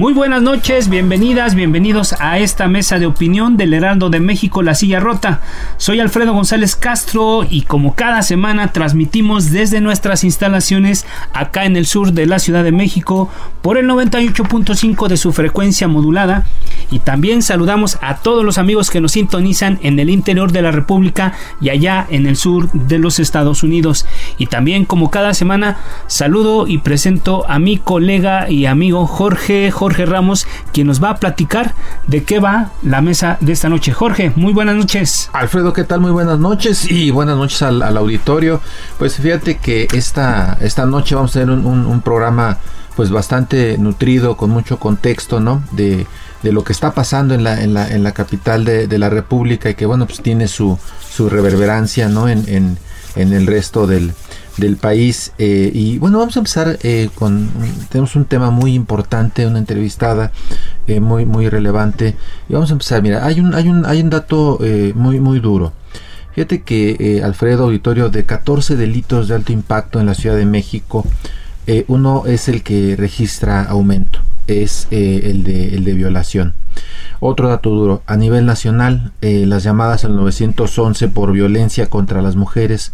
Muy buenas noches, bienvenidas, bienvenidos a esta mesa de opinión del Heraldo de México, La Silla Rota. Soy Alfredo González Castro y como cada semana transmitimos desde nuestras instalaciones acá en el sur de la Ciudad de México por el 98.5 de su frecuencia modulada y también saludamos a todos los amigos que nos sintonizan en el interior de la República y allá en el sur de los Estados Unidos. Y también como cada semana saludo y presento a mi colega y amigo Jorge Jorge Jorge Ramos, quien nos va a platicar de qué va la mesa de esta noche. Jorge, muy buenas noches. Alfredo, ¿qué tal? Muy buenas noches y buenas noches al, auditorio. Pues fíjate que esta, esta noche vamos a tener un, programa pues bastante nutrido, con mucho contexto, ¿no? De, lo que está pasando en la, en la, en la capital de, la República y que bueno, pues tiene su, su reverberancia, ¿no? En, en, en el resto del, del país. Eh, y bueno, vamos a empezar eh, con, tenemos un tema muy importante, una entrevistada eh, muy, muy relevante. Y vamos a empezar, mira, hay un, hay un, hay un dato muy, muy duro. Fíjate que Alfredo Auditorio, de 14 delitos de alto impacto en la Ciudad de México, uno es el que registra aumento, es el, de, el de violación. Otro dato duro, a nivel nacional, las llamadas al 911 por violencia contra las mujeres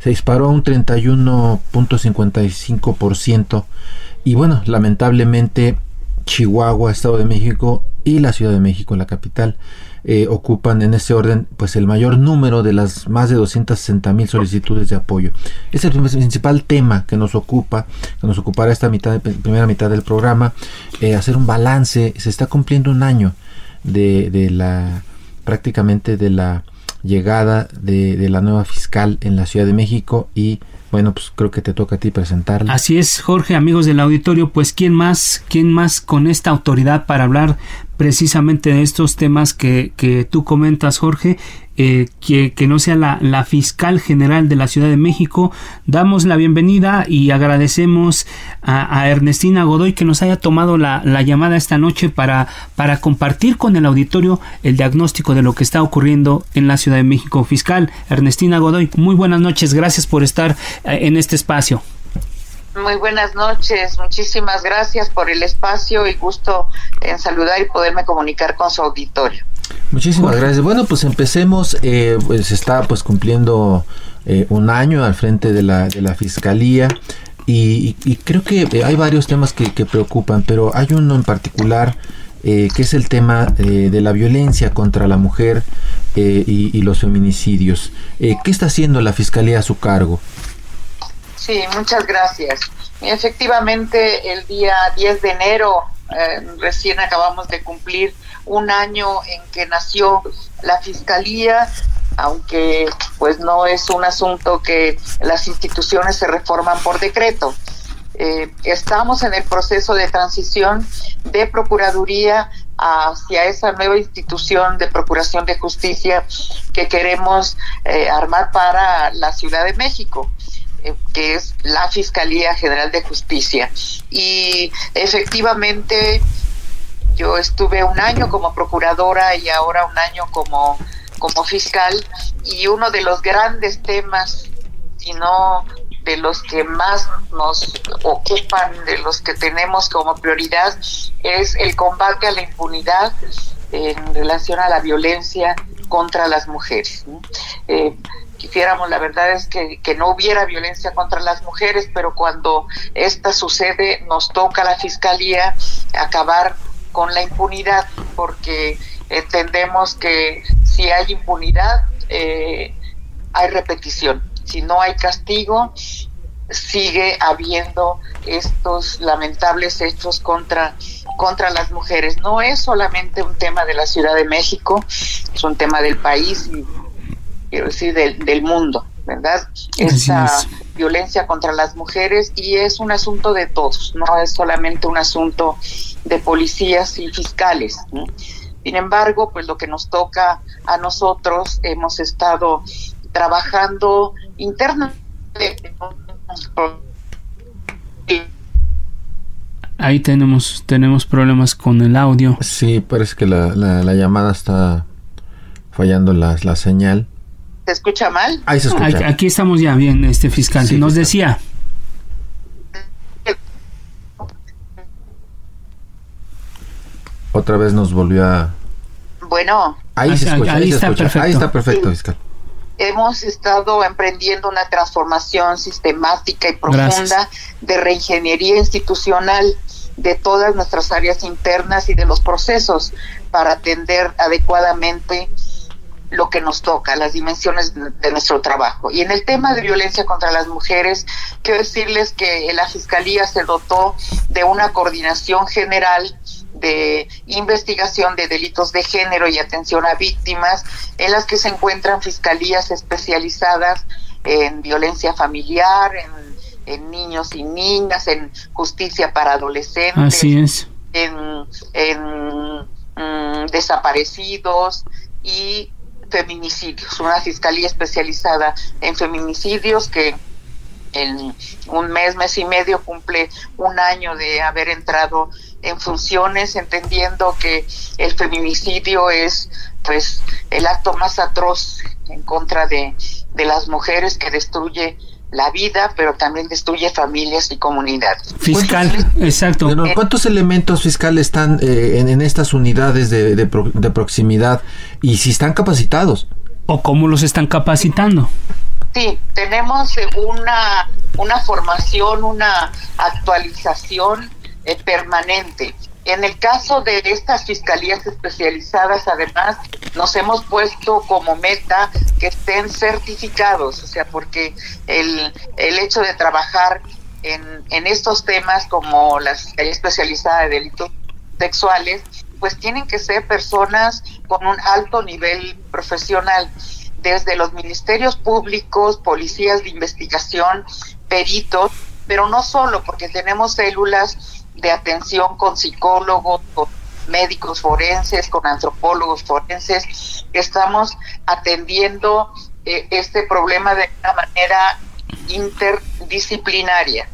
se disparó a un 31.55% y bueno, lamentablemente Chihuahua, Estado de México y la Ciudad de México, la capital, eh, ocupan en ese orden pues el mayor número de las más de 260 mil solicitudes de apoyo. Es el principal tema que nos ocupa, que nos ocupará esta mitad, primera mitad del programa, eh, hacer un balance. Se está cumpliendo un año de, de la prácticamente de la llegada de, la nueva fiscal en la Ciudad de México y bueno, pues creo que te toca a ti presentarla. Así es, Jorge, amigos del auditorio, pues quién más, quién más con esta autoridad para hablar precisamente de estos temas que, que tú comentas, Jorge, eh, que, que, no sea la, la, fiscal general de la Ciudad de México. Damos la bienvenida y agradecemos a, Ernestina Godoy que nos haya tomado la, la, llamada esta noche para, para compartir con el auditorio el diagnóstico de lo que está ocurriendo en la Ciudad de México. Fiscal Ernestina Godoy, muy buenas noches, gracias por estar eh, en este espacio. Muy buenas noches, muchísimas gracias por el espacio y gusto en saludar y poderme comunicar con su auditorio. Muchísimas gracias. Bueno, pues empecemos, eh, pues está pues cumpliendo eh, un año al frente de la, de la Fiscalía y, creo que eh, hay varios temas que, preocupan, pero hay uno en particular que es el tema de la violencia contra la mujer y, y, los feminicidios. ¿Qué está haciendo la Fiscalía a su cargo? Sí, muchas gracias. Efectivamente, el día 10 de enero eh, recién acabamos de cumplir un año en que nació la Fiscalía, aunque pues no es un asunto que las instituciones se reforman por decreto. Eh, estamos en el proceso de transición de Procuraduría hacia esa nueva institución de Procuración de Justicia que queremos eh, armar para la Ciudad de México. Eh, que es la Fiscalía General de Justicia. Y efectivamente yo estuve un año como procuradora y ahora un año como, como fiscal y uno de los grandes temas, si no de los que más nos ocupan, de los que tenemos como prioridad, es el combate a la impunidad en relación a la violencia contra las mujeres. Eh, quisiéramos, la verdad es que, que, no hubiera violencia contra las mujeres, pero cuando esta sucede nos toca a la Fiscalía acabar con la impunidad, porque entendemos que si hay impunidad, eh, hay repetición. Si no hay castigo, sigue habiendo estos lamentables hechos contra contra las mujeres. No es solamente un tema de la Ciudad de México, es un tema del país y quiero decir del, del mundo, ¿verdad? Esta violencia contra las mujeres y es un asunto de todos, no es solamente un asunto de policías y fiscales. Sin embargo, pues lo que nos toca a nosotros, hemos estado trabajando internamente Ahí tenemos, tenemos problemas con el audio. Sí, parece que la, la, llamada está fallando la, la, señal. ¿Se escucha mal? Ahí se escucha. Aquí, estamos ya bien, este fiscal. Nos decía. Otra vez nos volvió a... Bueno. Ahí, se escucha, ahí, está, Perfecto. Ahí está perfecto, fiscal hemos estado emprendiendo una transformación sistemática y profunda de reingeniería institucional de todas nuestras áreas internas y de los procesos para atender adecuadamente lo que nos toca, las dimensiones de nuestro trabajo. Y en el tema de violencia contra las mujeres, quiero decirles que la Fiscalía se dotó de una coordinación general de investigación de delitos de género y atención a víctimas, en las que se encuentran fiscalías especializadas en violencia familiar, en, niños y niñas, en justicia para adolescentes, en, mm, desaparecidos y feminicidios, una fiscalía especializada en feminicidios que en un mes, mes y medio cumple un año de haber entrado en funciones, entendiendo que el feminicidio es pues el acto más atroz en contra de, de las mujeres que destruye la vida, pero también destruye familias y comunidades. Fiscal, exacto. ¿Cuántos elementos fiscales están eh, en, estas unidades de, de, de, proximidad y si están capacitados? ¿O cómo los están capacitando? Sí, tenemos una, una formación, una actualización eh, permanente. En el caso de estas fiscalías especializadas, además, nos hemos puesto como meta que estén certificados, o sea, porque el, el hecho de trabajar en, en estos temas como la Fiscalía Especializada de Delitos Sexuales, pues tienen que ser personas con un alto nivel profesional, desde los ministerios públicos, policías de investigación, peritos, pero no solo, porque tenemos células de atención con psicólogos, con médicos forenses, con antropólogos forenses. Estamos atendiendo eh, este problema de una manera interdisciplinaria.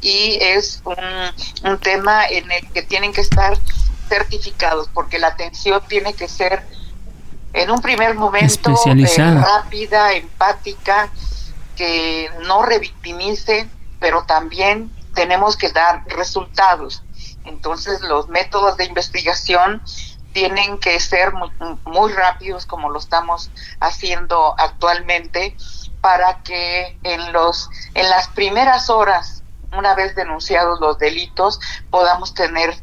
Y es un, un tema en el que tienen que estar certificados, porque la atención tiene que ser en un primer momento eh, rápida, empática, que no revictimice, pero también tenemos que dar resultados. Entonces los métodos de investigación tienen que ser muy, rápidos como lo estamos haciendo actualmente para que en los en las primeras horas una vez denunciados los delitos podamos tener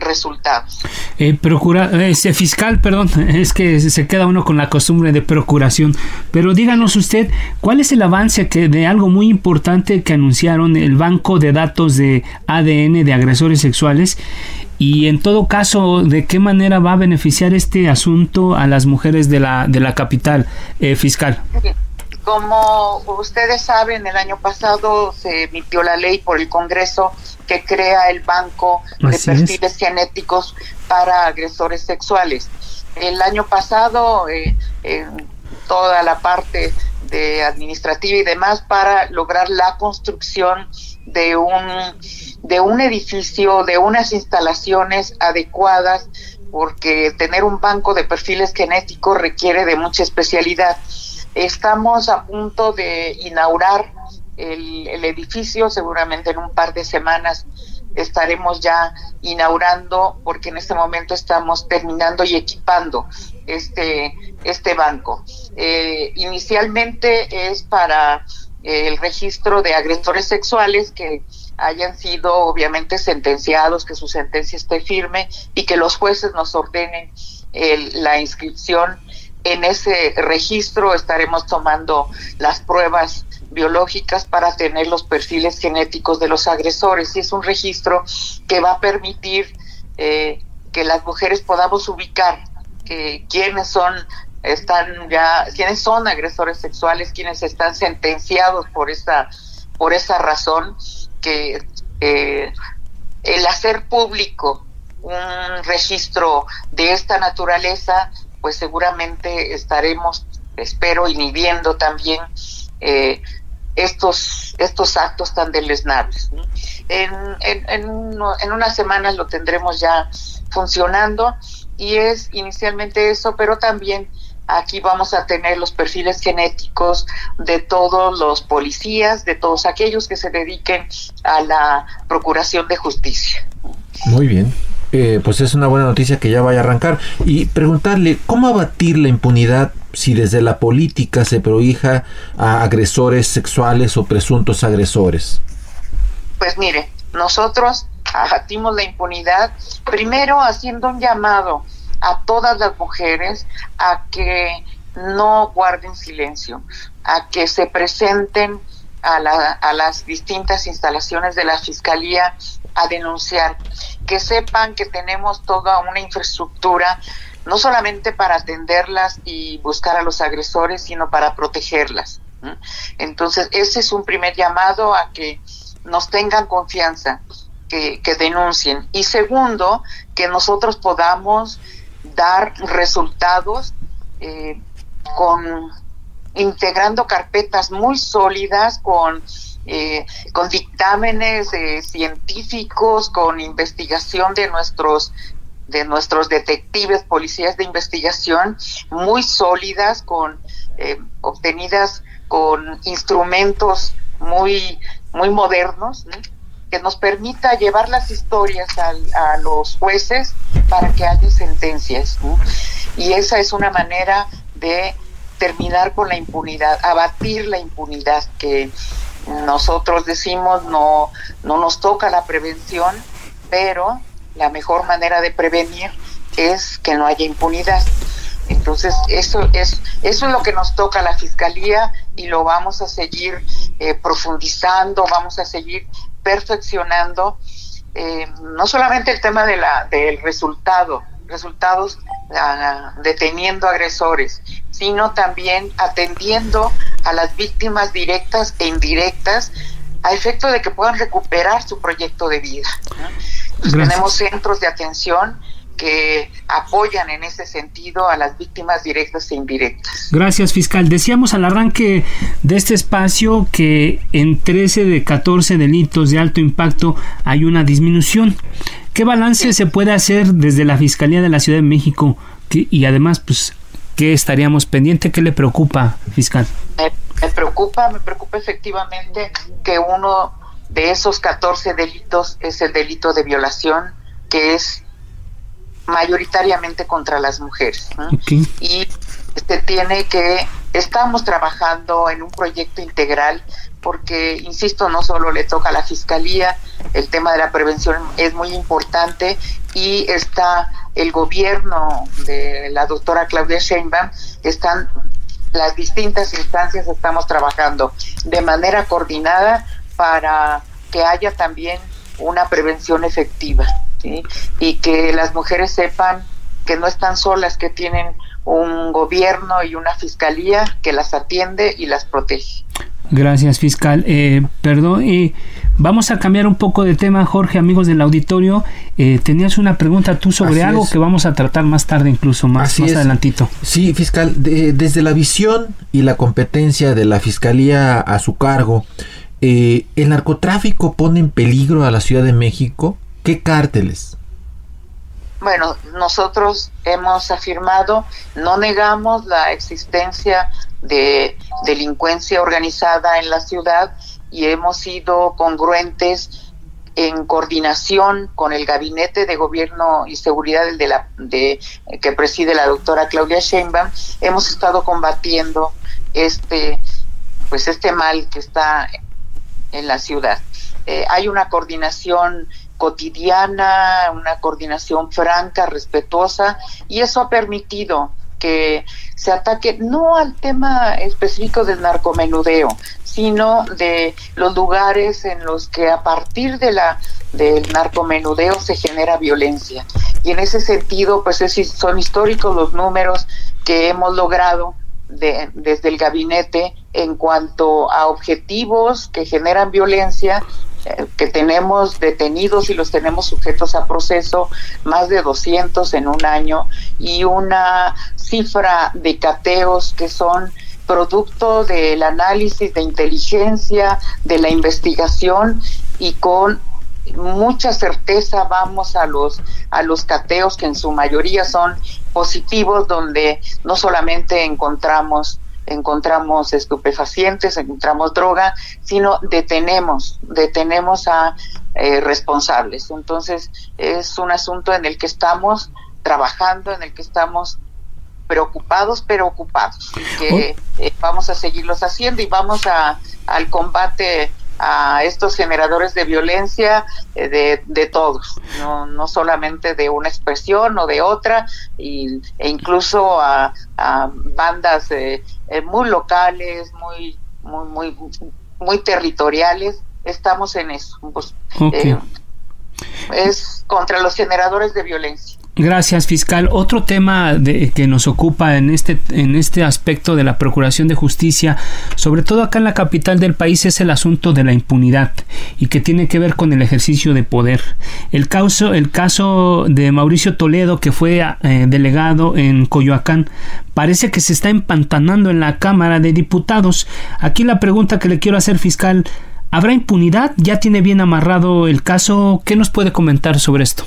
resultados. Eh, procura, ese fiscal, perdón, es que se queda uno con la costumbre de procuración. Pero díganos usted, ¿cuál es el avance que de algo muy importante que anunciaron el banco de datos de ADN de agresores sexuales? Y en todo caso, ¿de qué manera va a beneficiar este asunto a las mujeres de la, de la capital eh, fiscal? Como ustedes saben, el año pasado se emitió la ley por el Congreso que crea el Banco de Perfiles Genéticos para Agresores Sexuales. El año pasado, eh, toda la parte de administrativa y demás para lograr la construcción de un de un edificio, de unas instalaciones adecuadas, porque tener un banco de perfiles genéticos requiere de mucha especialidad. Estamos a punto de inaugurar el, edificio, seguramente en un par de semanas estaremos ya inaugurando porque en este momento estamos terminando y equipando este, este banco. Eh, inicialmente es para eh, el registro de agresores sexuales que hayan sido obviamente sentenciados, que su sentencia esté firme y que los jueces nos ordenen la inscripción en ese registro. Estaremos tomando las pruebas biológicas para tener los perfiles genéticos de los agresores y es un registro que va a permitir eh, que las mujeres podamos ubicar que quiénes son están ya quiénes son agresores sexuales quienes están sentenciados por esa por esa razón que eh, el hacer público un registro de esta naturaleza pues seguramente estaremos espero inhibiendo también eh, estos, estos actos tan deleznables. En, en, en, unas semanas lo tendremos ya funcionando y es inicialmente eso, pero también aquí vamos a tener los perfiles genéticos de todos los policías, de todos aquellos que se dediquen a la procuración de justicia. Muy bien. Eh, pues es una buena noticia que ya vaya a arrancar. Y preguntarle, ¿cómo abatir la impunidad si desde la política se prohija a agresores sexuales o presuntos agresores? Pues mire, nosotros abatimos la impunidad primero haciendo un llamado a todas las mujeres a que no guarden silencio, a que se presenten a, a las distintas instalaciones de la Fiscalía a denunciar, que sepan que tenemos toda una infraestructura no solamente para atenderlas y buscar a los agresores, sino para protegerlas. Entonces, ese es un primer llamado a que nos tengan confianza, que, denuncien. Y segundo, que nosotros podamos dar resultados eh, con integrando carpetas muy sólidas con eh, con dictámenes eh, científicos, con investigación de nuestros de nuestros detectives, policías de investigación muy sólidas, con eh, obtenidas con instrumentos muy muy modernos, que nos permita llevar las historias a los jueces para que haya sentencias. Y esa es una manera de terminar con la impunidad, abatir la impunidad que nosotros decimos no, no nos toca la prevención, pero la mejor manera de prevenir es que no haya impunidad. Entonces, eso es, eso es lo que nos toca la Fiscalía y lo vamos a seguir eh, profundizando, vamos a seguir perfeccionando, eh, no solamente el tema de la, del resultado, resultados deteniendo agresores, sino también atendiendo a las víctimas directas e indirectas a efecto de que puedan recuperar su proyecto de vida. tenemos centros de atención que apoyan en ese sentido a las víctimas directas e indirectas. Gracias, fiscal. Decíamos al arranque de este espacio que en 13 de 14 delitos de alto impacto hay una disminución. ¿Qué balance se puede hacer desde la Fiscalía de la Ciudad de México? y además, pues, ¿qué estaríamos pendiente? ¿Qué le preocupa, fiscal? Me, preocupa, me preocupa efectivamente que uno de esos 14 delitos es el delito de violación, que es mayoritariamente contra las mujeres. Y se tiene que, estamos trabajando en un proyecto integral porque, insisto, no solo le toca a la Fiscalía, el tema de la prevención es muy importante y está el gobierno de la doctora Claudia Sheinbaum, están las distintas instancias, estamos trabajando de manera coordinada para que haya también una prevención efectiva y que las mujeres sepan que no están solas, que tienen un gobierno y una fiscalía que las atiende y las protege. Gracias, fiscal. Eh, perdón, eh, vamos a cambiar un poco de tema, Jorge, amigos del auditorio. Eh, tenías una pregunta tú sobre algo que vamos a tratar más tarde, incluso más, más adelantito. Sí, fiscal, desde la visión y la competencia de la fiscalía a su cargo, ¿el narcotráfico pone en peligro a la Ciudad de México? ¿Qué cárteles? Bueno, nosotros hemos afirmado, no negamos la existencia de delincuencia organizada en la ciudad y hemos sido congruentes en coordinación con el Gabinete de Gobierno y Seguridad de la, de, que preside la doctora Claudia Sheinbaum, hemos estado combatiendo este, pues este mal que está en la ciudad. Eh, hay una coordinación cotidiana, una coordinación franca, respetuosa, y eso ha permitido que se ataque no al tema específico del narcomenudeo, sino de los lugares en los que a partir de la del narcomenudeo se genera violencia. Y en ese sentido, pues son históricos los números que hemos logrado de, desde el gabinete en cuanto a objetivos que generan violencia eh, que tenemos detenidos y los tenemos sujetos a proceso, más de 200 en un año, y una cifra de cateos que son producto del análisis de inteligencia, de la investigación y con mucha certeza vamos a los a los cateos que en su mayoría son positivos donde no solamente encontramos encontramos estupefacientes, encontramos droga, sino detenemos, detenemos a eh, responsables. Entonces es un asunto en el que estamos trabajando, en el que estamos preocupados, pero ocupados, que oh. eh, vamos a seguirlos haciendo y vamos a, al combate a estos generadores de violencia eh, de, de, todos, no, no solamente de una expresión o de otra, y, e incluso a, a bandas eh, muy locales, muy, muy, muy, muy territoriales, estamos en eso. Pues, es contra los generadores de violencia. Gracias, fiscal. Otro tema de, que nos ocupa en este, en este aspecto de la Procuración de Justicia, sobre todo acá en la capital del país, es el asunto de la impunidad y que tiene que ver con el ejercicio de poder. El caso, el caso de Mauricio Toledo, que fue eh, delegado en Coyoacán, parece que se está empantanando en la Cámara de Diputados. Aquí la pregunta que le quiero hacer, fiscal, ¿habrá impunidad? ¿Ya tiene bien amarrado el caso? ¿Qué nos puede comentar sobre esto?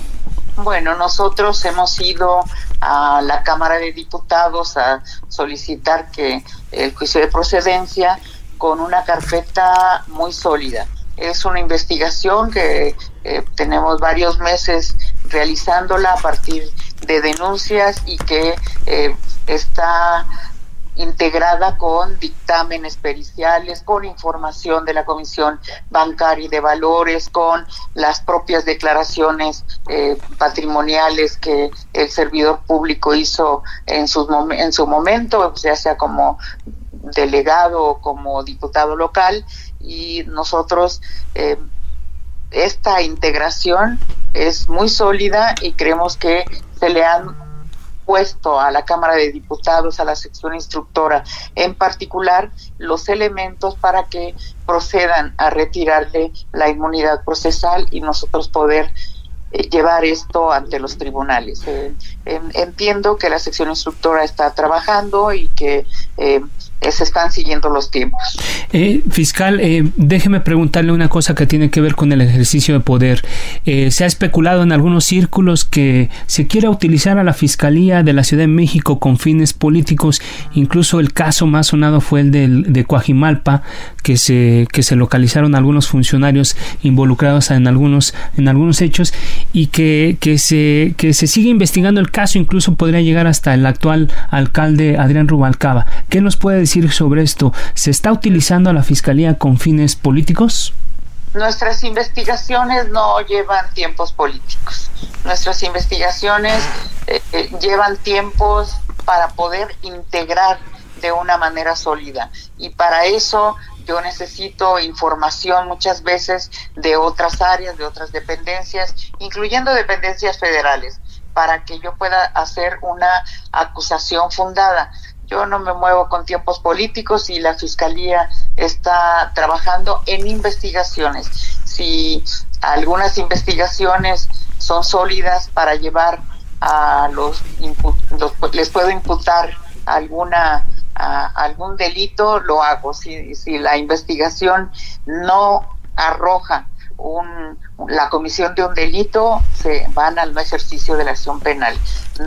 Bueno, nosotros hemos ido a la Cámara de Diputados a solicitar que el juicio de procedencia con una carpeta muy sólida. Es una investigación que eh, tenemos varios meses realizándola a partir de denuncias y que eh, está integrada con dictámenes periciales, con información de la Comisión Bancaria y de Valores, con las propias declaraciones eh, patrimoniales que el servidor público hizo en, sus en su momento, ya sea como delegado o como diputado local, y nosotros eh, esta integración es muy sólida y creemos que se le han puesto a la Cámara de Diputados, a la sección instructora, en particular los elementos para que procedan a retirarle la inmunidad procesal y nosotros poder eh, llevar esto ante los tribunales. Eh, entiendo que la sección instructora está trabajando y que eh, se están siguiendo los tiempos. Eh, fiscal, eh, déjeme preguntarle una cosa que tiene que ver con el ejercicio de poder. Eh, se ha especulado en algunos círculos que se quiera utilizar a la Fiscalía de la Ciudad de México con fines políticos. Incluso el caso más sonado fue el de Coajimalpa, que se, que se localizaron algunos funcionarios involucrados en algunos, en algunos hechos y que, que, se, que se sigue investigando el caso. Incluso podría llegar hasta el actual alcalde Adrián Rubalcaba. ¿Qué nos puede decir? Sobre esto? ¿Se está utilizando a la Fiscalía con fines políticos? Nuestras investigaciones no llevan tiempos políticos. Nuestras investigaciones eh, eh, llevan tiempos para poder integrar de una manera sólida. Y para eso yo necesito información muchas veces de otras áreas, de otras dependencias, incluyendo dependencias federales, para que yo pueda hacer una acusación fundada. Yo no me muevo con tiempos políticos y la Fiscalía está trabajando en investigaciones. Si algunas investigaciones son sólidas para llevar a los, les puedo imputar alguna algún delito lo hago si, si la investigación no arroja un, la comisión de un delito, se van al no ejercicio de la acción penal.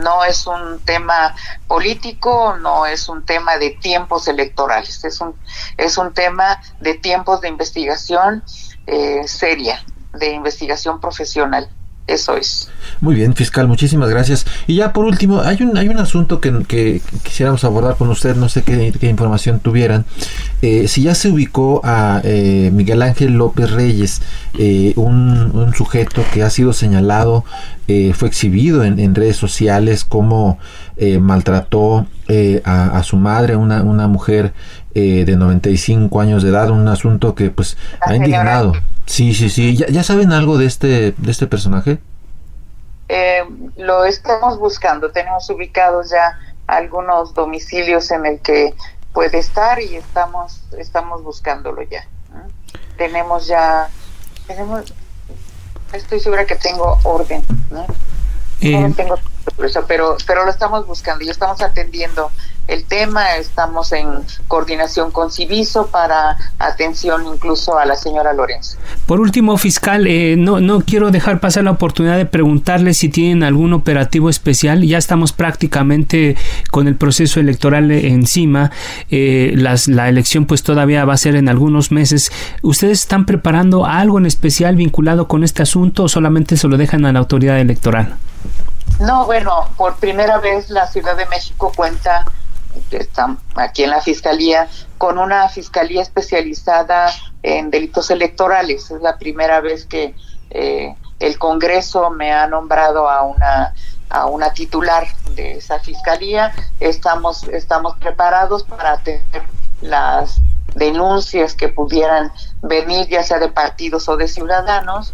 No es un tema político, no es un tema de tiempos electorales, es un, es un tema de tiempos de investigación eh, seria. de investigación profesional. Eso es. Muy bien, fiscal, muchísimas gracias. Y ya por último, hay un, hay un asunto que, que quisiéramos abordar con usted, no sé qué, información tuvieran. Eh, si ya se ubicó a eh, Miguel Ángel López Reyes, eh, un, un, sujeto que ha sido señalado, fue exhibido en, redes sociales como maltrató a, a, su madre, una, una mujer de 95 años de edad, un asunto que pues ha indignado. Sí, sí, sí. ¿Ya, ya saben algo de este, de este personaje? Eh, lo estamos buscando. Tenemos ubicados ya algunos domicilios en el que puede estar y estamos, estamos buscándolo ya. Tenemos ya, tenemos, estoy segura que tengo orden. ¿no? Eh, no tengo pero, pero lo estamos buscando y estamos atendiendo el tema. Estamos en coordinación con Civiso para atención incluso a la señora Lorenzo. Por último, fiscal, eh, no, no quiero dejar pasar la oportunidad de preguntarle si tienen algún operativo especial. Ya estamos prácticamente con el proceso electoral encima. Eh, las, la elección pues todavía va a ser en algunos meses. ¿Ustedes están preparando algo en especial vinculado con este asunto o solamente se lo dejan a la autoridad electoral? No, bueno, por primera vez la Ciudad de México cuenta está aquí en la Fiscalía, con una Fiscalía especializada en delitos electorales. Es la primera vez que eh, el Congreso me ha nombrado a una a una titular de esa fiscalía. Estamos estamos preparados para atender las denuncias que pudieran venir, ya sea de partidos o de ciudadanos.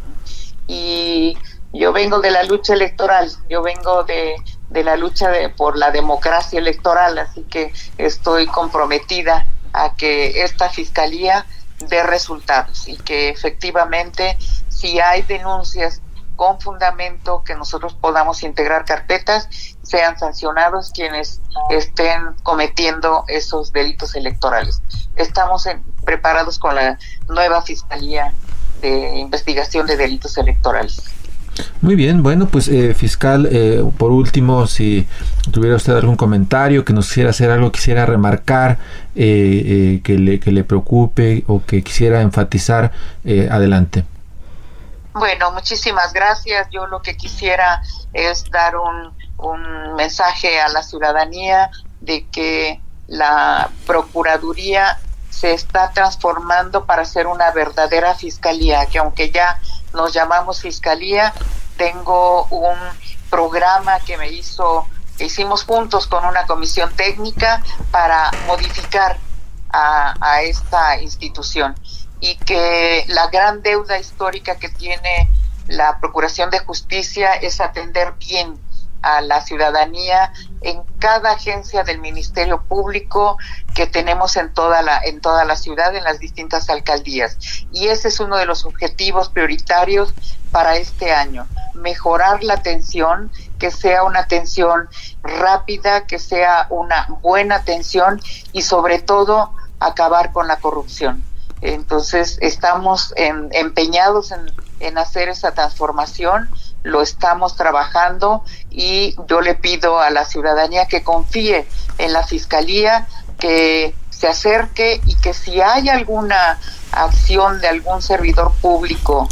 Y yo vengo de la lucha electoral, yo vengo de de la lucha de, por la democracia electoral, así que estoy comprometida a que esta fiscalía dé resultados y que efectivamente si hay denuncias con fundamento que nosotros podamos integrar carpetas, sean sancionados quienes estén cometiendo esos delitos electorales. Estamos preparados con la nueva Fiscalía de Investigación de Delitos Electorales. Muy bien, bueno, pues eh, fiscal, eh, por último, si tuviera usted algún comentario, que nos quisiera hacer algo, quisiera remarcar, eh, que, le, que le preocupe o que quisiera enfatizar, adelante. Bueno, muchísimas gracias. Yo lo que quisiera es dar un, un mensaje a la ciudadanía de que la Procuraduría se está transformando para ser una verdadera fiscalía, que aunque ya nos llamamos Fiscalía. Tengo un programa que me hizo, hicimos juntos con una comisión técnica para modificar a esta institución y que la gran deuda histórica que tiene la Procuración de Justicia es atender bien a la ciudadanía en cada agencia del Ministerio Público que tenemos en toda la en toda la ciudad en las distintas alcaldías. Y ese es uno de los objetivos prioritarios para este año mejorar la atención que sea una atención rápida que sea una buena atención y sobre todo acabar con la corrupción. Entonces estamos empeñados en, en hacer esa transformación lo estamos trabajando y yo le pido a la ciudadanía que confíe en la fiscalía, que se acerque y que si hay alguna acción de algún servidor público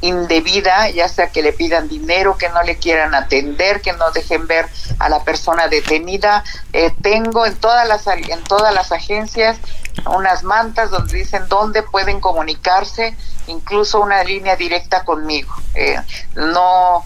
indebida, ya sea que le pidan dinero, que no le quieran atender, que no dejen ver a la persona detenida. Eh, tengo en todas las en todas las agencias unas mantas donde dicen dónde pueden comunicarse, incluso una línea directa conmigo. Eh, no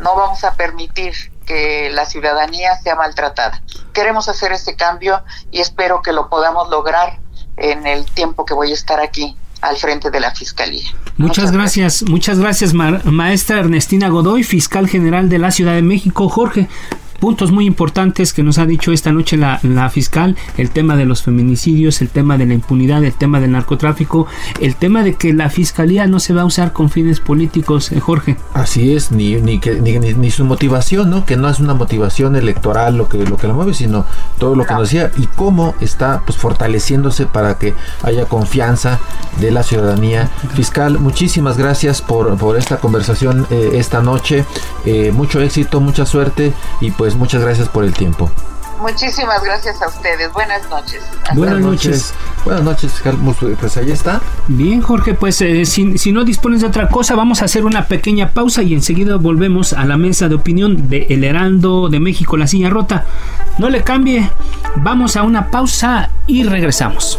no vamos a permitir que la ciudadanía sea maltratada. Queremos hacer este cambio y espero que lo podamos lograr en el tiempo que voy a estar aquí al frente de la Fiscalía. Muchas, gracias, muchas gracias maestra Ernestina Godoy, fiscal general de la Ciudad de México. Jorge, puntos muy importantes que nos ha dicho esta noche la, fiscal, el tema de los feminicidios, el tema de la impunidad, el tema del narcotráfico, el tema de que la fiscalía no se va a usar con fines políticos, eh, Jorge. Así es, ni, ni, que, ni, su motivación, ¿no? Que no es una motivación electoral lo que, lo que la mueve, sino todo lo que nos decía y cómo está pues fortaleciéndose para que haya confianza de la ciudadanía. Fiscal, muchísimas gracias por, por esta conversación eh, esta noche. Eh, mucho éxito, mucha suerte y pues pues muchas gracias por el tiempo. Muchísimas gracias a ustedes. Buenas noches. Buenas noches. Buenas noches, Carlos. Pues ahí está. Bien, Jorge, pues eh, si, si, no dispones de otra cosa, vamos a hacer una pequeña pausa y enseguida volvemos a la mesa de opinión de El Heraldo de México, La Silla Rota. No le cambie, vamos a una pausa y regresamos.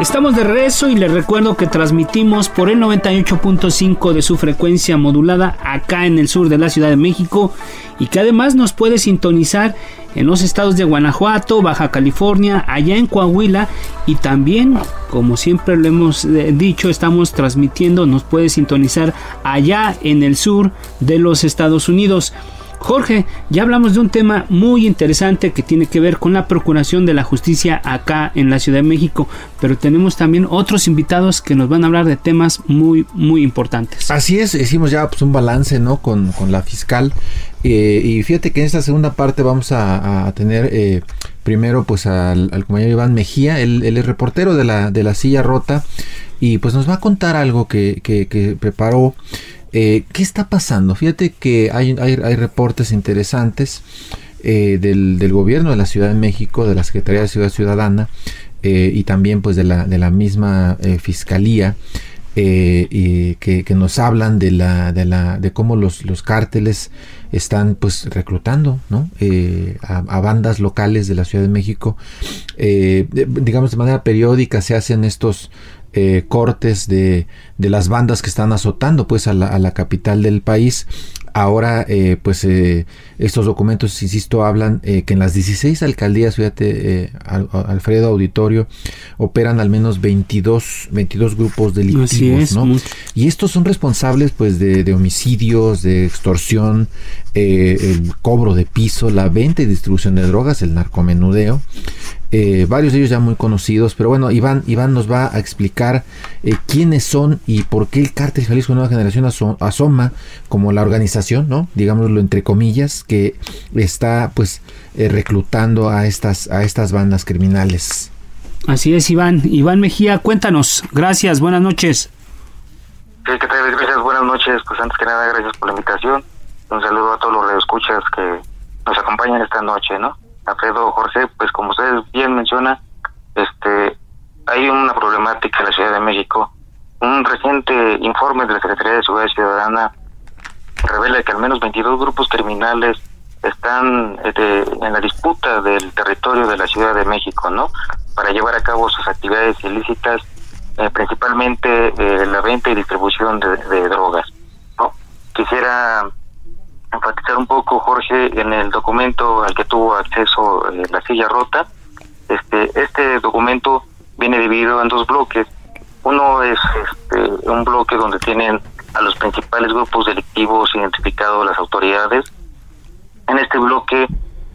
Estamos de regreso y les recuerdo que transmitimos por el 98.5 de su frecuencia modulada acá en el sur de la Ciudad de México y que además nos puede sintonizar en los estados de Guanajuato, Baja California, allá en Coahuila y también, como siempre lo hemos eh, dicho, estamos transmitiendo, nos puede sintonizar allá en el sur de los Estados Unidos. Jorge, ya hablamos de un tema muy interesante que tiene que ver con la procuración de la justicia acá en la Ciudad de México, pero tenemos también otros invitados que nos van a hablar de temas muy, muy importantes. Así es, hicimos ya pues, un balance ¿no? con, la fiscal eh, y fíjate que en esta segunda parte vamos a, tener eh, primero pues al, compañero Iván Mejía, él, es reportero de la, de la silla rota y pues nos va a contar algo que, que preparó eh, ¿Qué está pasando? Fíjate que hay, hay, reportes interesantes eh, del, gobierno de la Ciudad de México, de la Secretaría de Ciudad Ciudadana eh, y también pues de la, de la misma fiscalía. Y que, nos hablan de la de la de cómo los, los cárteles están pues reclutando ¿no? a, bandas locales de la Ciudad de México digamos de manera periódica se hacen estos eh, cortes de, de, las bandas que están azotando pues a la, a la capital del país ahora eh, pues eh, estos documentos insisto hablan que en las 16 alcaldías fíjate Alfredo Auditorio operan al menos 22 22 grupos delictivos ¿no? y estos son responsables pues de, de homicidios de extorsión el cobro de piso la venta y distribución de drogas el narcomenudeo eh, varios de ellos ya muy conocidos, pero bueno, Iván, Iván nos va a explicar eh, quiénes son y por qué el Cártel Jalisco Nueva Generación asoma como la organización, ¿no? Digámoslo entre comillas, que está pues eh, reclutando a estas, a estas bandas criminales. Así es, Iván. Iván Mejía, cuéntanos. Gracias, buenas noches. Sí, ¿qué tal? Gracias, buenas noches. Pues antes que nada, gracias por la invitación. Un saludo a todos los redescuchas que nos acompañan esta noche, ¿no? Alfredo Jorge, pues como ustedes bien menciona, este, hay una problemática en la Ciudad de México. Un reciente informe de la Secretaría de Seguridad Ciudadana revela que al menos 22 grupos criminales están este, en la disputa del territorio de la Ciudad de México, ¿no? Para llevar a cabo sus actividades ilícitas, eh, principalmente eh, la venta y distribución de, de drogas. ¿no? Quisiera enfatizar un poco, Jorge, en el documento al que tuvo acceso eh, la silla rota. Este, este documento viene dividido en dos bloques. Uno es este, un bloque donde tienen a los principales grupos delictivos identificados las autoridades. En este bloque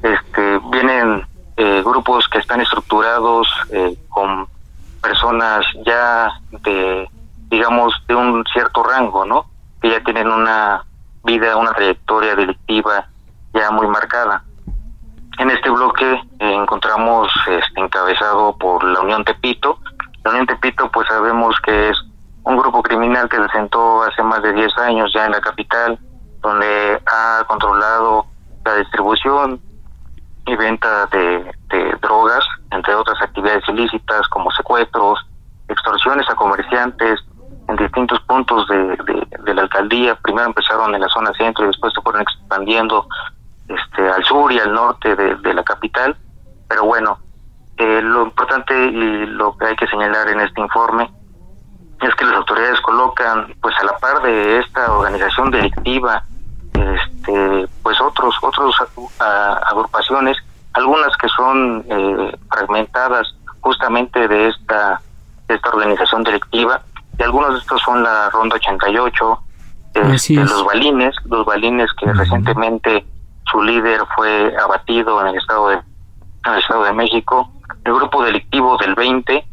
este, vienen eh, grupos que están estructurados eh, con personas ya de, digamos, de un cierto rango, ¿no? Que ya tienen una vida, una trayectoria delictiva ya muy marcada. En este bloque eh, encontramos este, encabezado por la Unión Tepito. La Unión Tepito pues sabemos que es un grupo criminal que se sentó hace más de 10 años ya en la capital, donde ha controlado la distribución y venta de, de drogas, entre otras actividades ilícitas como secuestros, extorsiones a comerciantes, en distintos puntos de, de, la alcaldía. Primero empezaron en la zona centro y después se fueron expandiendo este, al sur y al norte de, la capital. Pero bueno, eh, lo importante y lo que hay que señalar en este informe es que las autoridades colocan pues a la par de esta organización delictiva este pues otros otros agrupaciones, algunas que son eh, fragmentadas justamente de esta de esta organización delictiva y algunos de estos son la Ronda 88, este, los balines, los balines que recientemente su líder fue abatido en el estado de en el estado de México, el grupo delictivo del 20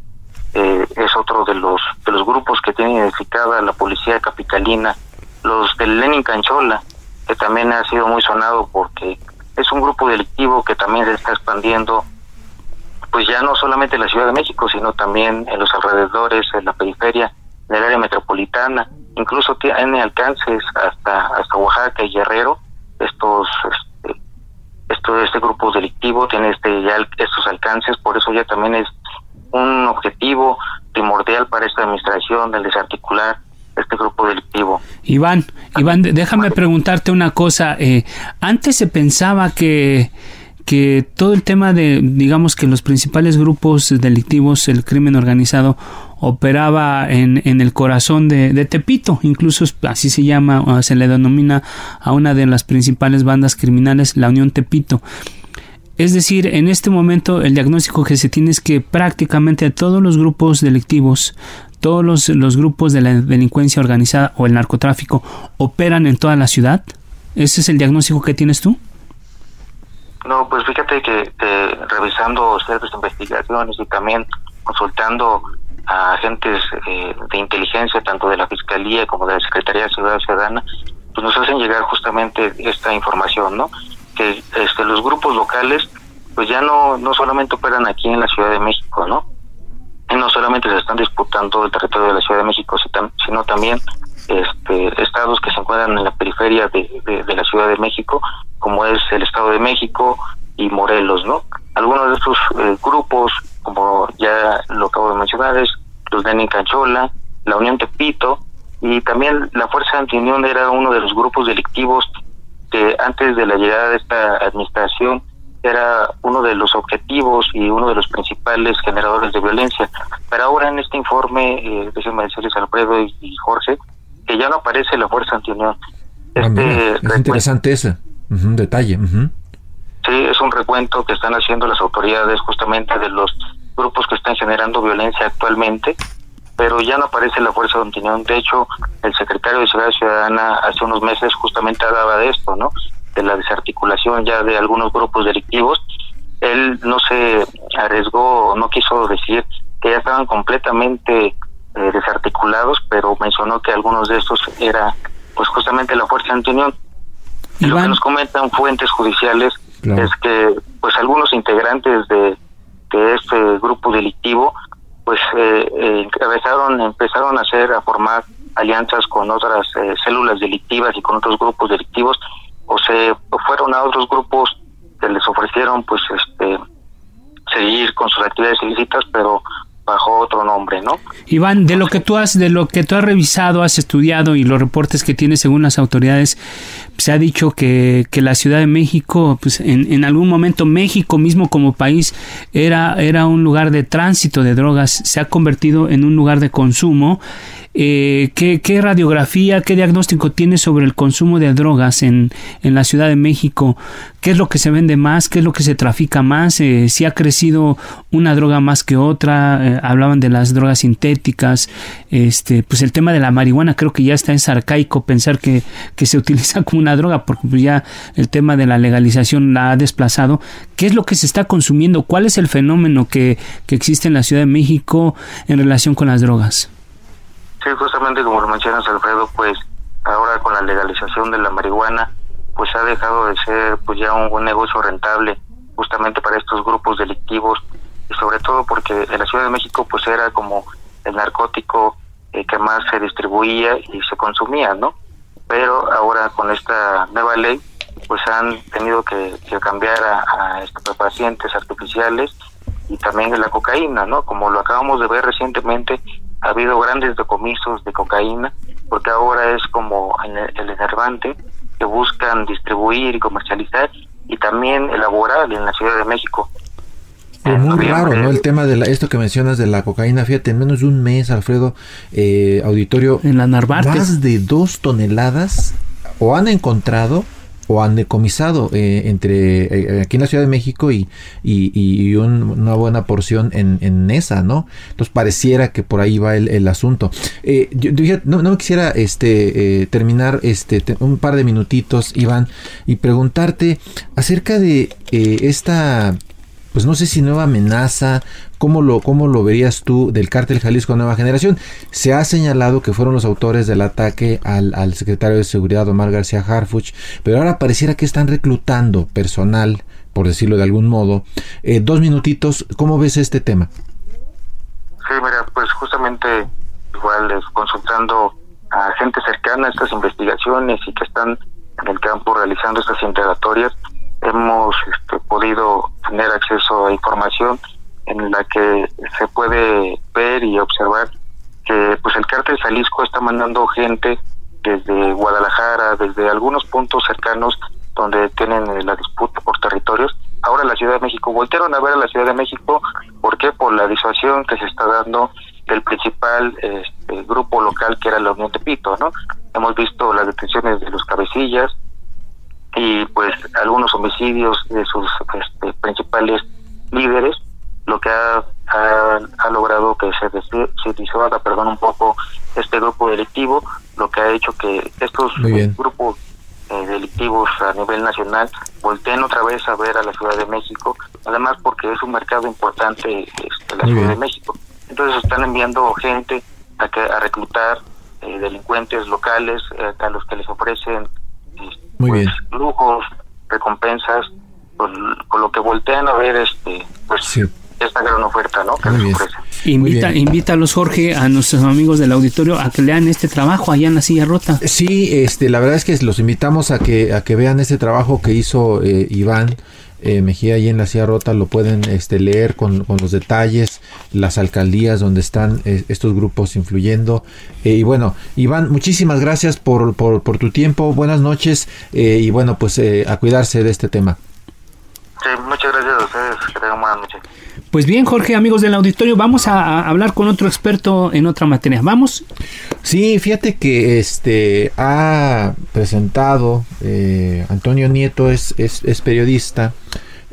eh, es otro de los de los grupos que tiene identificada la policía capitalina, los del Lenin Canchola, que también ha sido muy sonado porque es un grupo delictivo que también se está expandiendo pues ya no solamente en la Ciudad de México, sino también en los alrededores, en la periferia, en el área metropolitana, incluso tiene alcances hasta hasta Oaxaca y Guerrero, estos este, este grupo delictivo tiene este ya estos alcances, por eso ya también es un objetivo primordial para esta administración el desarticular este grupo delictivo. Iván, Iván, déjame preguntarte una cosa. Eh, antes se pensaba que que todo el tema de, digamos que los principales grupos delictivos, el crimen organizado, operaba en, en el corazón de, de, Tepito, incluso así se llama, se le denomina a una de las principales bandas criminales, la Unión Tepito. Es decir, en este momento el diagnóstico que se tiene es que prácticamente todos los grupos delictivos, todos los, los grupos de la delincuencia organizada o el narcotráfico operan en toda la ciudad. ¿Ese es el diagnóstico que tienes tú? No, pues fíjate que revisando ciertas investigaciones y también consultando a agentes eh, de inteligencia, tanto de la Fiscalía como de la Secretaría de Ciudad Ciudadana, pues nos hacen llegar justamente esta información, ¿no? que este, los grupos locales pues ya no, no solamente operan aquí en la Ciudad de México, ¿no? No solamente se están disputando el territorio de la Ciudad de México, sino también este, estados que se encuentran en la periferia de, de, la Ciudad de México, como es el Estado de México y Morelos, ¿no? Algunos de estos eh, grupos, como ya lo acabo de mencionar, es los de Canchola, la Unión Tepito, y también la Fuerza Antiunión era uno de los grupos delictivos que antes de la llegada de esta administración era uno de los objetivos y uno de los principales generadores de violencia. Pero ahora en este informe, eh, déjenme decirles Alfredo y, Jorge, que ya no aparece la Fuerza Antiunión. Ah, este es interesante ese detalle. Sí, es un recuento que están haciendo las autoridades justamente de los grupos que están generando violencia actualmente pero ya no aparece la fuerza de opinión. De hecho, el secretario de Seguridad Ciudadana hace unos meses justamente hablaba de esto, ¿no? De la desarticulación ya de algunos grupos delictivos. Él no se arriesgó, no quiso decir que ya estaban completamente eh, desarticulados, pero mencionó que algunos de estos era, pues justamente la fuerza de opinión. Y lo que nos comentan fuentes judiciales es que, pues algunos integrantes de, de este grupo delictivo pues eh, eh, empezaron, empezaron a hacer, a formar alianzas con otras eh, células delictivas y con otros grupos delictivos, o se fueron a otros grupos que les ofrecieron, pues, este, seguir con sus actividades ilícitas, pero bajo otro nombre, ¿no? Iván, de lo que tú has, de lo que tú has revisado, has estudiado y los reportes que tienes según las autoridades, se ha dicho que, que la Ciudad de México, pues en, en, algún momento México mismo como país era, era un lugar de tránsito de drogas, se ha convertido en un lugar de consumo eh, ¿qué, ¿qué, radiografía, qué diagnóstico tiene sobre el consumo de drogas en, en, la Ciudad de México? ¿Qué es lo que se vende más? ¿Qué es lo que se trafica más? Eh, ¿Si ha crecido una droga más que otra? Eh, hablaban de las drogas sintéticas. Este, pues el tema de la marihuana creo que ya está es arcaico pensar que, que se utiliza como una droga porque ya el tema de la legalización la ha desplazado. ¿Qué es lo que se está consumiendo? ¿Cuál es el fenómeno que, que existe en la Ciudad de México en relación con las drogas? Sí, justamente como lo mencionas, Alfredo, pues ahora con la legalización de la marihuana, pues ha dejado de ser pues ya un, negocio rentable justamente para estos grupos delictivos y sobre todo porque en la Ciudad de México pues era como el narcótico eh, que más se distribuía y se consumía, ¿no? Pero ahora con esta nueva ley pues han tenido que, cambiar a, a pacientes artificiales y también la cocaína, ¿no? Como lo acabamos de ver recientemente ha habido grandes decomisos de cocaína, porque ahora es como el enervante que buscan distribuir y comercializar y también elaborar en la Ciudad de México. Es muy raro, ¿no? El tema de la, esto que mencionas de la cocaína, fíjate, en menos de un mes, Alfredo, eh, auditorio, en la Narvarte. más de dos toneladas o han encontrado o han decomisado eh, entre eh, aquí en la Ciudad de México y, y, una buena porción en, en esa, ¿no? Entonces pareciera que por ahí va el, asunto. Eh, yo, no, no, quisiera este, terminar este, un par de minutitos, Iván, y preguntarte acerca de esta pues no sé si nueva amenaza, ¿cómo lo, cómo lo verías tú del cártel Jalisco Nueva Generación? Se ha señalado que fueron los autores del ataque al, al secretario de Seguridad Omar García Harfuch, pero ahora pareciera que están reclutando personal, por decirlo de algún modo. Eh, dos minutitos, ¿cómo ves este tema? Sí, mira, pues justamente igual consultando a gente cercana a estas investigaciones y que están en el campo realizando estas integratorias, hemos este, podido tener acceso a información en la que se puede ver y observar que pues el cártel Jalisco está mandando gente desde Guadalajara, desde algunos puntos cercanos donde tienen eh, la disputa por territorios. Ahora la Ciudad de México voltearon a ver a la Ciudad de México, ¿por qué? Por la disuasión que se está dando del principal este, grupo local que era la Unión de Pito, ¿no? Hemos visto las detenciones de los cabecillas, y pues algunos homicidios de sus este, principales líderes, lo que ha, ha, logrado que se, se disuelva, perdón, un poco este grupo delictivo, lo que ha hecho que estos grupos eh, delictivos a nivel nacional volteen otra vez a ver a la Ciudad de México, además porque es un mercado importante este, la Ciudad de México. Entonces están enviando gente a, que, a reclutar eh, delincuentes locales eh, a los que les ofrecen muy pues, bien. lujos, recompensas, con, lo que voltean a ver este pues esta gran oferta ¿no? que les ofrece. Invita, invítalos, Jorge, a nuestros amigos del auditorio a que lean este trabajo allá en la silla rota. Sí, este, la verdad es que los invitamos a que, a que vean este trabajo que hizo eh, Iván eh, Mejía ahí en la Sierra Rota lo pueden este, leer con, los detalles, las alcaldías donde están eh, estos grupos influyendo. Eh, y bueno, Iván, muchísimas gracias por, tu tiempo, buenas noches y bueno, pues a cuidarse de este tema. Sí, muchas gracias a ustedes, que tengan buenas noches. Pues bien, Jorge, amigos del auditorio, vamos a, hablar con otro experto en otra materia. ¿Vamos? Sí, fíjate que este ha presentado Antonio Nieto es, es, es periodista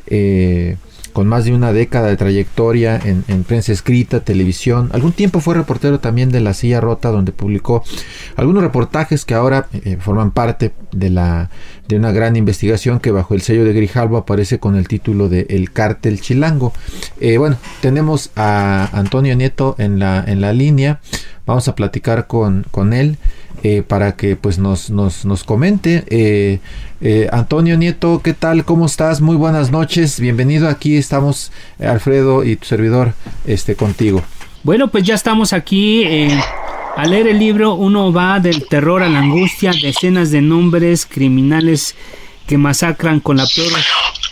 eh, con más de una década de trayectoria en, prensa escrita, televisión. Algún tiempo fue reportero también de La Silla Rota, donde publicó algunos reportajes que ahora eh, forman parte de, la, de una gran investigación que bajo el sello de Grijalvo aparece con el título de El Cártel Chilango. Eh, bueno, tenemos a Antonio Nieto en la, en la línea. Vamos a platicar con, con él. Eh, para que pues nos, nos, nos comente. Eh, eh, Antonio Nieto, ¿qué tal? ¿Cómo estás? Muy buenas noches. Bienvenido aquí. Estamos Alfredo y tu servidor este, contigo. Bueno, pues ya estamos aquí. a leer el libro uno va del terror a la angustia, decenas de nombres criminales que masacran con la peor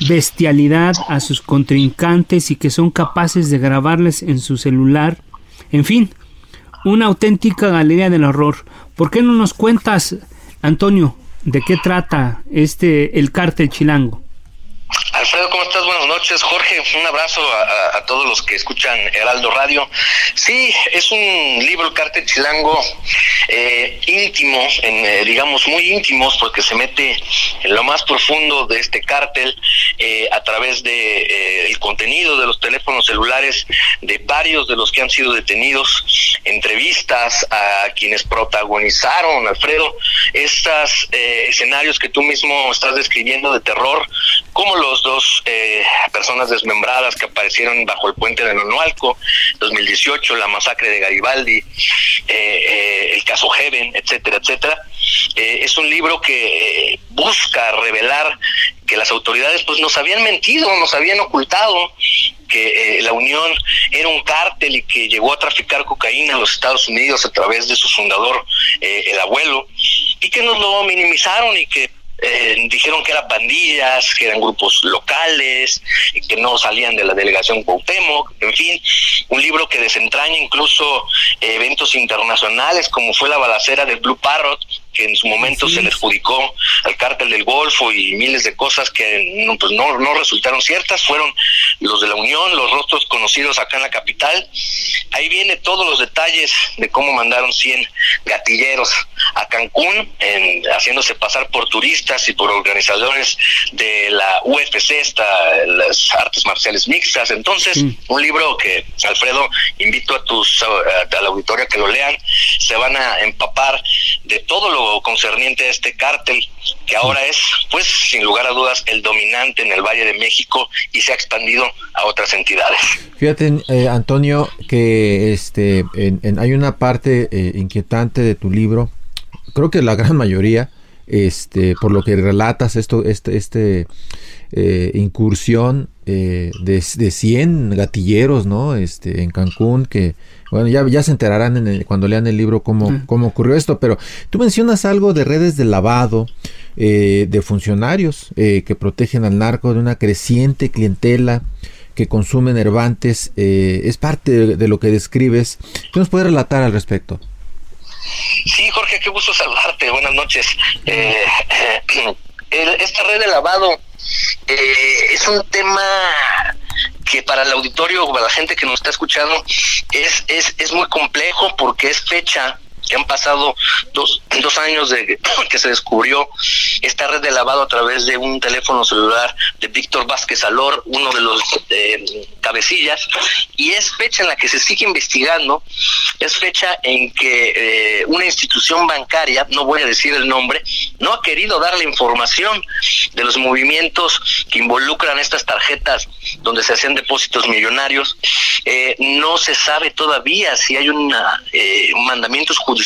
bestialidad a sus contrincantes y que son capaces de grabarles en su celular. En fin, una auténtica galería del horror. ¿Por qué no nos cuentas, Antonio, de qué trata este el cártel chilango? Alfredo, ¿cómo estás? Buenas noches. Jorge, un abrazo a, todos los que escuchan Heraldo Radio. Sí, es un libro, Cártel Chilango, eh, íntimo, en, eh, digamos muy íntimos, porque se mete en lo más profundo de este cártel eh, a través de el contenido de los teléfonos celulares de varios de los que han sido detenidos, entrevistas a quienes protagonizaron, Alfredo, estos escenarios que tú mismo estás describiendo de terror, como los dos eh, personas desmembradas que aparecieron bajo el puente de Nonualco, 2018, la masacre de Garibaldi, eh, eh, el caso Heaven, etcétera, etcétera. es un libro que busca revelar que las autoridades pues nos habían mentido, nos habían ocultado que la Unión era un cártel y que llegó a traficar cocaína en los Estados Unidos a través de su fundador, el abuelo, y que nos lo minimizaron y que eh, dijeron que eran pandillas, que eran grupos locales, que no salían de la delegación Cuauhtémoc, en fin, un libro que desentraña incluso eventos internacionales como fue la balacera de Blue Parrot que en su momento se le adjudicó al cártel del Golfo y miles de cosas que no, pues no, no resultaron ciertas, fueron los de la Unión, los rostros conocidos acá en la capital. Ahí viene todos los detalles de cómo mandaron 100 gatilleros a Cancún, en, haciéndose pasar por turistas y por organizadores de la UFC, esta, las artes marciales mixtas. Entonces, un libro que, Alfredo, invito a tus a, la auditorio a que lo lean, se van a empapar de todo lo concerniente a este cártel, que ahora es, pues, sin lugar a dudas, el dominante en el Valle de México y se ha expandido a otras entidades. Fíjate, eh, Antonio, que este, hay una parte eh, inquietante de tu libro, creo que la gran mayoría, este, por lo que relatas esto, este, este eh, incursión de, de 100 gatilleros, ¿no? Este, en Cancún, que bueno, ya, ya se enterarán cuando lean el libro cómo, cómo ocurrió esto, pero tú mencionas algo de redes de lavado, eh, de funcionarios eh, que protegen al narco, de una creciente clientela que consumen herbantes, eh, es parte de, lo que describes. ¿Qué nos puedes relatar al respecto? Sí, Jorge, qué gusto saludarte. Buenas noches. esta red de lavado es un tema que para el auditorio o para la gente que nos está escuchando es, es, es muy complejo porque es fecha han pasado dos, dos años de que se descubrió esta red de lavado a través de un teléfono celular de Víctor Vázquez Alor, uno de los eh, cabecillas, y es fecha en la que se sigue investigando, es fecha en que eh, una institución bancaria, no voy a decir el nombre, no ha querido dar la información de los movimientos que involucran estas tarjetas donde se hacen depósitos millonarios. Eh, no se sabe todavía si hay una, mandamientos judiciales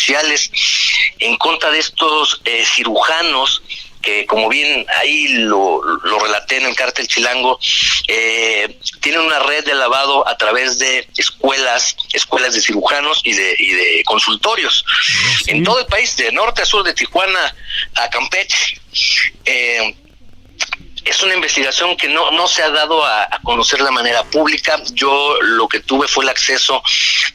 en contra de estos eh, cirujanos que como bien ahí lo, relaté en el cártel chilango, eh, tienen una red de lavado a través de escuelas, escuelas de cirujanos y de, y de consultorios. Ah, en todo el país, de norte a sur, de Tijuana a Campeche. Eh, es una investigación que no, no se ha dado a, conocer de manera pública. Yo lo que tuve fue el acceso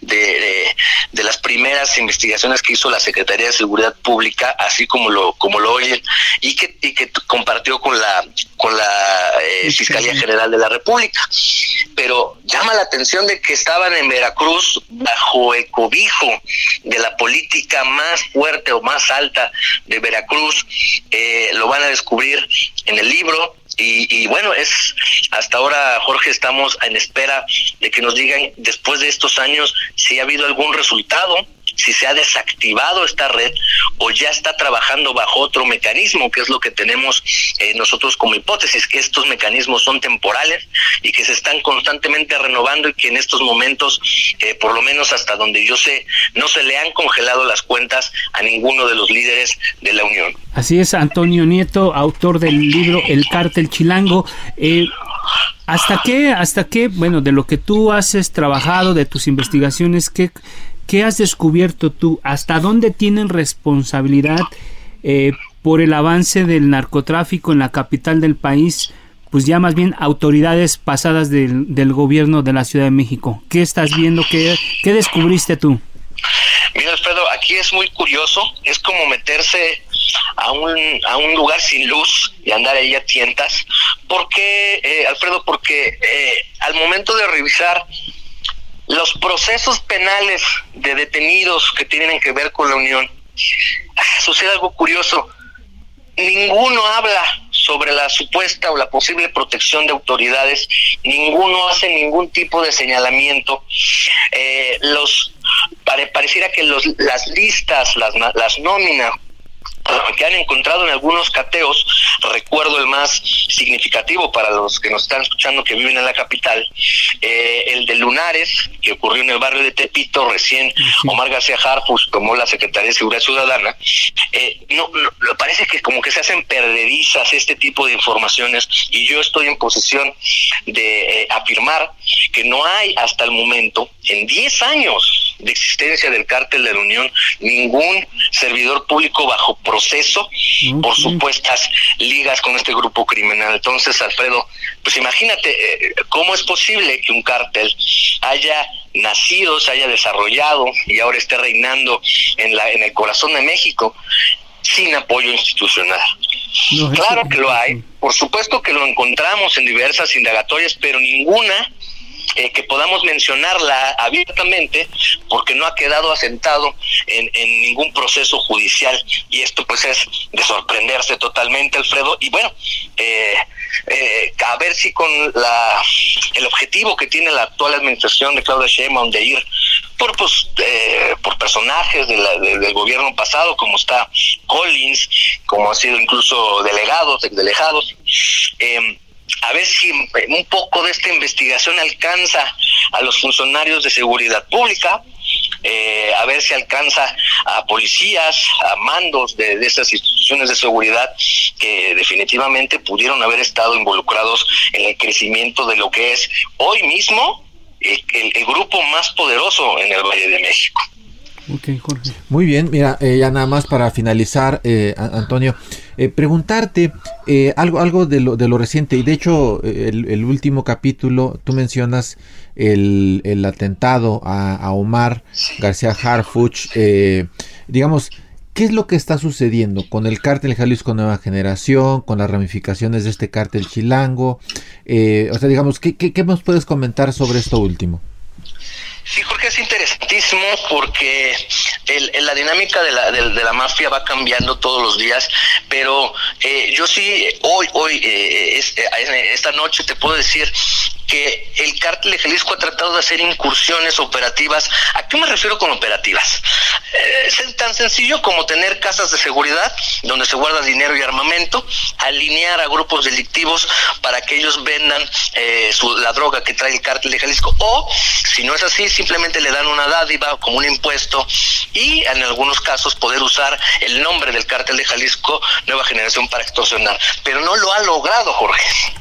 de, de, las primeras investigaciones que hizo la Secretaría de Seguridad Pública, así como lo, como lo oyen, y que, y que compartió con la, con la eh, Fiscalía General de la República. Pero llama la atención de que estaban en Veracruz bajo el cobijo de la política más fuerte o más alta de Veracruz. Eh, lo van a descubrir en el libro y, bueno, es hasta ahora, Jorge, estamos en espera de que nos digan después de estos años si ha habido algún resultado, si se ha desactivado esta red o ya está trabajando bajo otro mecanismo, que es lo que tenemos eh, nosotros como hipótesis, que estos mecanismos son temporales y que se están constantemente renovando y que en estos momentos, eh, por lo menos hasta donde yo sé, no se le han congelado las cuentas a ninguno de los líderes de la Unión. Así es, Antonio Nieto, autor del libro El Cártel Chilango. Eh, ¿Hasta qué, hasta qué, bueno, de lo que tú haces trabajado, de tus investigaciones, qué, qué has descubierto tú? ¿Hasta dónde tienen responsabilidad eh, por el avance del narcotráfico en la capital del país? Pues ya más bien autoridades pasadas del, gobierno de la Ciudad de México. ¿Qué estás viendo? ¿Qué, qué descubriste tú? Mira, Alfredo, aquí es muy curioso, es como meterse a un, a un lugar sin luz y andar ahí a tientas. ¿Por qué, eh, Alfredo? Porque eh, al momento de revisar los procesos penales de detenidos que tienen que ver con la Unión, sucede algo curioso. Ninguno habla sobre la supuesta o la posible protección de autoridades, ninguno hace ningún tipo de señalamiento. Eh, los pareciera que los, las listas, las, las nóminas que han encontrado en algunos cateos, recuerdo el más significativo para los que nos están escuchando que viven en la capital, eh, el de Lunares, que ocurrió en el barrio de Tepito, recién Omar García Harfus tomó la Secretaría de Seguridad Ciudadana, eh, no, parece que como que se hacen perdedizas este tipo de informaciones y yo estoy en posición de eh, afirmar que no hay hasta el momento, en 10 años de existencia del cártel de la Unión, ningún servidor público bajo proceso por supuestas ligas con este grupo criminal. Entonces, Alfredo, pues imagínate eh, cómo es posible que un cártel haya nacido, se haya desarrollado y ahora esté reinando en, la, en el corazón de México sin apoyo institucional. claro que lo hay, por supuesto que lo encontramos en diversas indagatorias, pero ninguna eh, que podamos mencionarla abiertamente porque no ha quedado asentado en, ningún proceso judicial. Y esto pues es de sorprenderse totalmente Alfredo. Y bueno eh, eh, a ver si con la el objetivo que tiene la actual administración de Claudia Sheinbaum de ir por pues por personajes del gobierno pasado como está Collins como ha sido incluso delegados delegados eh, a ver si un poco de esta investigación alcanza a los funcionarios de seguridad pública, eh, a ver si alcanza a policías, a mandos de, esas instituciones de seguridad que definitivamente pudieron haber estado involucrados en el crecimiento de lo que es hoy mismo el, grupo más poderoso en el Valle de México. Muy bien, mira, eh, ya nada más para finalizar, eh, Antonio. Eh, preguntarte eh, algo, algo de lo, de lo reciente, y de hecho el, último capítulo, tú mencionas el, el atentado a, Omar García Harfuch, eh, digamos, ¿qué es lo que está sucediendo con el cártel Jalisco Nueva Generación, con las ramificaciones de este cártel chilango? o sea, digamos, ¿qué, qué, qué nos puedes comentar sobre esto último? Sí, Jorge, es interesantísimo porque la dinámica de la, de, la, mafia va cambiando todos los días, pero eh, yo sí, hoy, hoy, eh, eh, esta noche te puedo decir que el cártel de Jalisco ha tratado de hacer incursiones operativas. ¿A qué me refiero con operativas? Es tan sencillo como tener casas de seguridad donde se guarda dinero y armamento, alinear a grupos delictivos para que ellos vendan la droga que trae el cártel de Jalisco, o si no es así, simplemente le dan una dádiva como un impuesto y en algunos casos poder usar el nombre del cártel de Jalisco Nueva Generación para extorsionar. Pero no lo ha logrado, Jorge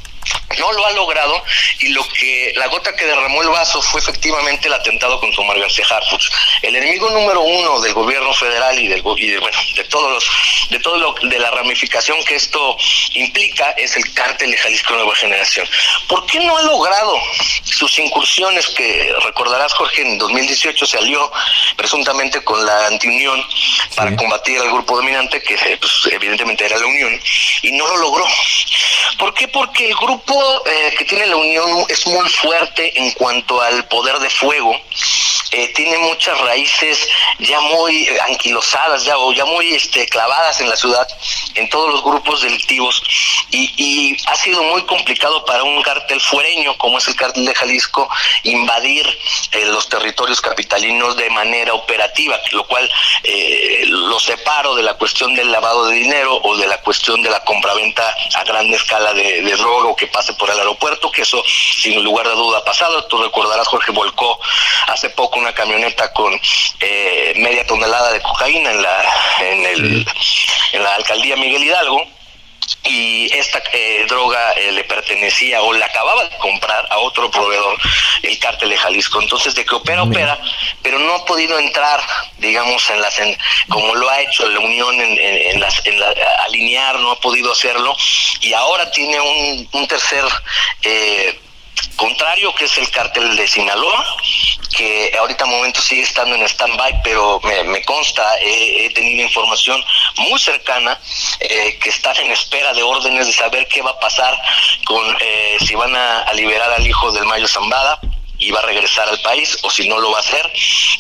no lo ha logrado y lo que la gota que derramó el vaso fue efectivamente el atentado contra Omar García Harfuch. El enemigo número uno del gobierno federal y del y de, bueno de todos los de todo lo de la ramificación que esto implica es el cártel de Jalisco Nueva Generación. ¿Por qué no ha logrado sus incursiones que recordarás Jorge en 2018 se alió presuntamente con la antiunión para combatir al grupo dominante que pues, evidentemente era la Unión y no lo logró. ¿Por qué? Porque el grupo eh, que tiene la Unión es muy fuerte en cuanto al poder de fuego. Eh, tiene muchas raíces ya muy anquilosadas ya o ya muy este, clavadas en la ciudad, en todos los grupos delictivos y, ha sido muy complicado para un cártel fuereño como es el cártel de Jalisco invadir eh, los territorios capitalinos de manera operativa, lo cual lo separo de la cuestión del lavado de dinero o de la cuestión de la compraventa a gran escala de droga o que pase por el aeropuerto, que eso sin lugar de duda ha pasado. Tú recordarás, Jorge volcó hace poco una camioneta con eh, media tonelada de cocaína en la, en, el, en la alcaldía Miguel Hidalgo y esta eh, droga eh, le pertenecía o la acababa de comprar a otro proveedor, el cártel de Jalisco. Entonces, de que opera, opera, pero no ha podido entrar, digamos, en las, en, como lo ha hecho la Unión en, en, las, en la, alinear, no ha podido hacerlo, y ahora tiene un, un tercer eh, contrario, que es el cártel de Sinaloa, que ahorita momento sigue estando en stand-by, pero me, consta, he, tenido información muy cercana eh, que están en espera de órdenes de saber qué va a pasar con eh, si van a, liberar al hijo del Mayo Zambada y va a regresar al país o si no lo va a hacer.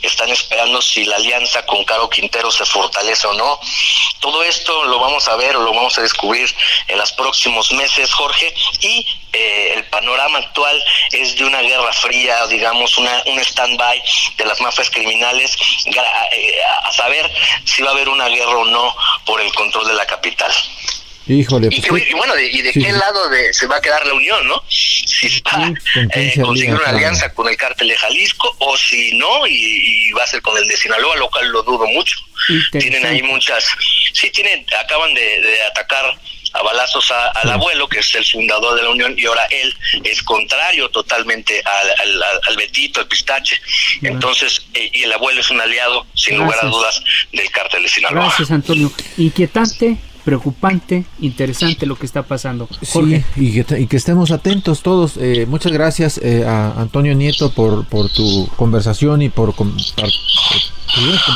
Están esperando si la alianza con Caro Quintero se fortalece o no. Todo esto lo vamos a ver o lo vamos a descubrir en los próximos meses, Jorge, y eh, el panorama actual es de una guerra fría, digamos, una, un stand-by de las mafias criminales, eh, a saber si va a haber una guerra o no por el control de la capital. Híjole, pues y, bueno, ¿y de qué lado de, se va a quedar la unión, no? Si va a eh, conseguir una alianza con el cártel de Jalisco o si no, y, va a ser con el de Sinaloa, lo cual lo dudo mucho. Tienen ahí muchas, sí, tienen, acaban de, atacar a balazos al abuelo, que es el fundador de la Unión, y ahora él es contrario totalmente al, al, Betito, al Pistache. Entonces, eh, y el abuelo es un aliado, sin lugar a dudas, del cártel de Sinaloa. Gracias, Antonio. Inquietante preocupante, interesante lo que está pasando. Sí, y que, estemos atentos todos. Eh, muchas gracias eh, a Antonio Nieto por, por tu conversación y por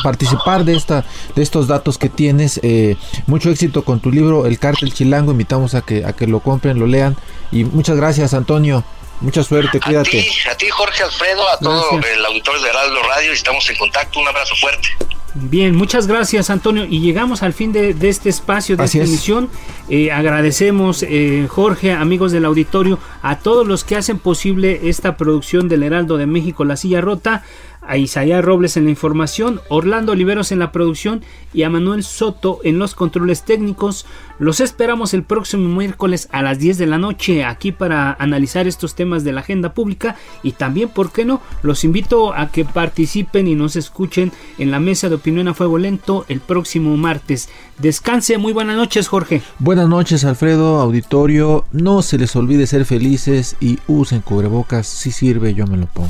participar de esta de estos datos que tienes. Eh, mucho éxito con tu libro El Cártel Chilango. Invitamos a que a que lo compren, lo lean y muchas gracias, Antonio. Mucha suerte, cuídate. A ti, a ti Jorge Alfredo, a todo el auditorio de Heraldo Radio, estamos en contacto. Un abrazo fuerte. Bien, muchas gracias Antonio y llegamos al fin de, este espacio, de esta emisión. Eh, agradecemos eh, Jorge, amigos del auditorio, a todos los que hacen posible esta producción del Heraldo de México, La Silla Rota a Isaías Robles en la información, Orlando Oliveros en la producción y a Manuel Soto en los controles técnicos. Los esperamos el próximo miércoles a las 10 de la noche aquí para analizar estos temas de la agenda pública y también, ¿por qué no? Los invito a que participen y nos escuchen en la mesa de opinión a fuego lento el próximo martes. Descanse, muy buenas noches Jorge. Buenas noches Alfredo, auditorio, no se les olvide ser felices y usen cubrebocas, si sirve yo me lo pongo.